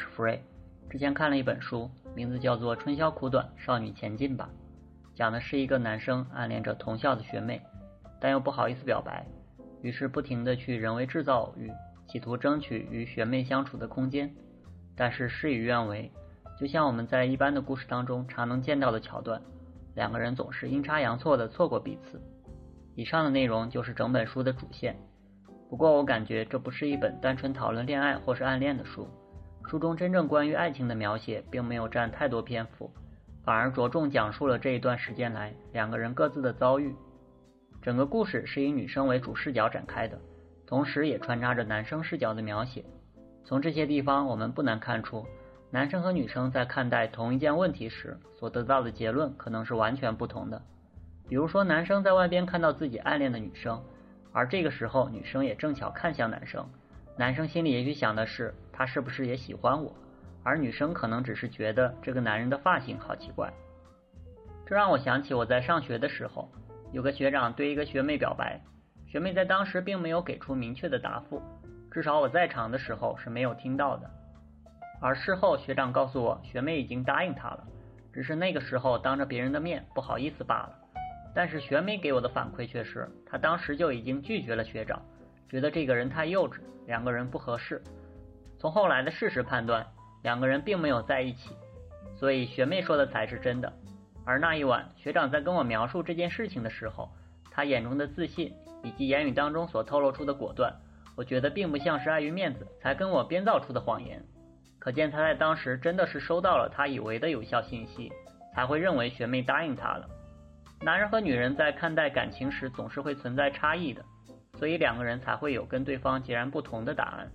是福瑞。之前看了一本书，名字叫做《春宵苦短，少女前进吧》，讲的是一个男生暗恋着同校的学妹，但又不好意思表白，于是不停的去人为制造偶遇，企图争取与学妹相处的空间，但是事与愿违。就像我们在一般的故事当中常能见到的桥段，两个人总是阴差阳错的错过彼此。以上的内容就是整本书的主线。不过我感觉这不是一本单纯讨论恋爱或是暗恋的书。书中真正关于爱情的描写并没有占太多篇幅，反而着重讲述了这一段时间来两个人各自的遭遇。整个故事是以女生为主视角展开的，同时也穿插着男生视角的描写。从这些地方，我们不难看出，男生和女生在看待同一件问题时所得到的结论可能是完全不同的。比如说，男生在外边看到自己暗恋的女生，而这个时候女生也正巧看向男生。男生心里也许想的是，他是不是也喜欢我？而女生可能只是觉得这个男人的发型好奇怪。这让我想起我在上学的时候，有个学长对一个学妹表白，学妹在当时并没有给出明确的答复，至少我在场的时候是没有听到的。而事后学长告诉我，学妹已经答应他了，只是那个时候当着别人的面不好意思罢了。但是学妹给我的反馈却是，她当时就已经拒绝了学长。觉得这个人太幼稚，两个人不合适。从后来的事实判断，两个人并没有在一起，所以学妹说的才是真的。而那一晚，学长在跟我描述这件事情的时候，他眼中的自信以及言语当中所透露出的果断，我觉得并不像是碍于面子才跟我编造出的谎言。可见他在当时真的是收到了他以为的有效信息，才会认为学妹答应他了。男人和女人在看待感情时总是会存在差异的。所以两个人才会有跟对方截然不同的答案。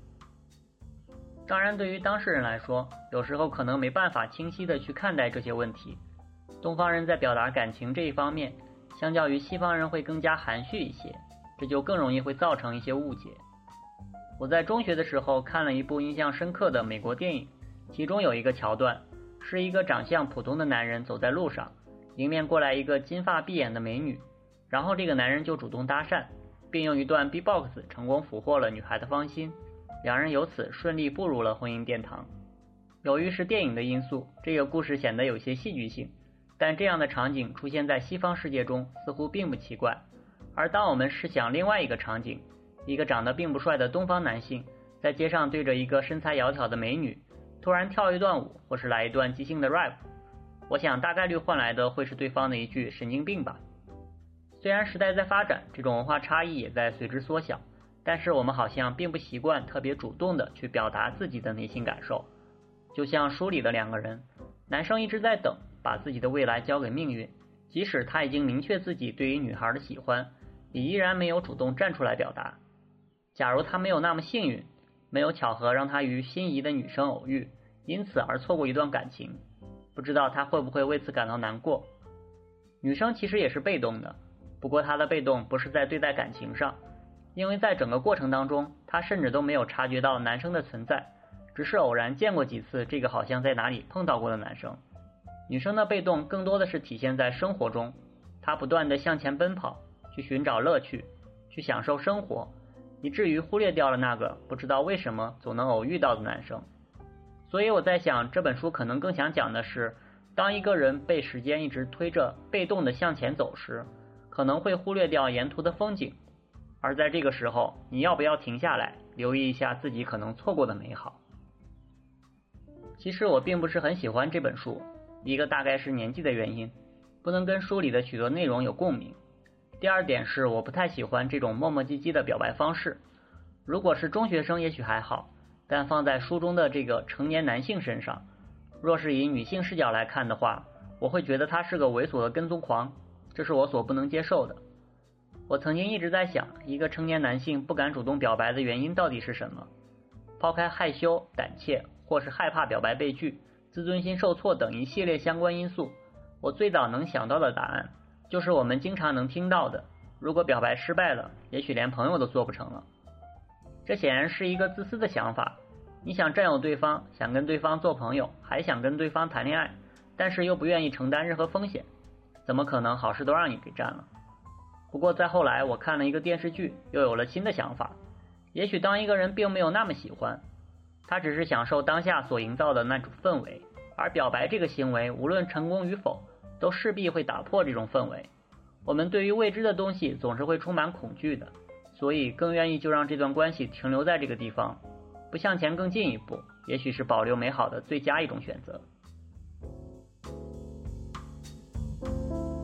当然，对于当事人来说，有时候可能没办法清晰的去看待这些问题。东方人在表达感情这一方面，相较于西方人会更加含蓄一些，这就更容易会造成一些误解。我在中学的时候看了一部印象深刻的美国电影，其中有一个桥段，是一个长相普通的男人走在路上，迎面过来一个金发碧眼的美女，然后这个男人就主动搭讪。并用一段 B-box 成功俘获了女孩的芳心，两人由此顺利步入了婚姻殿堂。由于是电影的因素，这个故事显得有些戏剧性，但这样的场景出现在西方世界中似乎并不奇怪。而当我们试想另外一个场景，一个长得并不帅的东方男性在街上对着一个身材窈窕的美女突然跳一段舞，或是来一段即兴的 rap，我想大概率换来的会是对方的一句“神经病吧”。虽然时代在发展，这种文化差异也在随之缩小，但是我们好像并不习惯特别主动的去表达自己的内心感受。就像书里的两个人，男生一直在等，把自己的未来交给命运，即使他已经明确自己对于女孩的喜欢，也依然没有主动站出来表达。假如他没有那么幸运，没有巧合让他与心仪的女生偶遇，因此而错过一段感情，不知道他会不会为此感到难过。女生其实也是被动的。不过他的被动不是在对待感情上，因为在整个过程当中，他甚至都没有察觉到男生的存在，只是偶然见过几次这个好像在哪里碰到过的男生。女生的被动更多的是体现在生活中，她不断的向前奔跑，去寻找乐趣，去享受生活，以至于忽略掉了那个不知道为什么总能偶遇到的男生。所以我在想，这本书可能更想讲的是，当一个人被时间一直推着被动的向前走时。可能会忽略掉沿途的风景，而在这个时候，你要不要停下来，留意一下自己可能错过的美好？其实我并不是很喜欢这本书，一个大概是年纪的原因，不能跟书里的许多内容有共鸣；第二点是我不太喜欢这种磨磨唧唧的表白方式。如果是中学生也许还好，但放在书中的这个成年男性身上，若是以女性视角来看的话，我会觉得他是个猥琐的跟踪狂。这是我所不能接受的。我曾经一直在想，一个成年男性不敢主动表白的原因到底是什么？抛开害羞、胆怯，或是害怕表白被拒、自尊心受挫等一系列相关因素，我最早能想到的答案，就是我们经常能听到的：如果表白失败了，也许连朋友都做不成了。这显然是一个自私的想法。你想占有对方，想跟对方做朋友，还想跟对方谈恋爱，但是又不愿意承担任何风险。怎么可能好事都让你给占了？不过再后来，我看了一个电视剧，又有了新的想法。也许当一个人并没有那么喜欢，他只是享受当下所营造的那种氛围，而表白这个行为，无论成功与否，都势必会打破这种氛围。我们对于未知的东西总是会充满恐惧的，所以更愿意就让这段关系停留在这个地方，不向前更进一步，也许是保留美好的最佳一种选择。you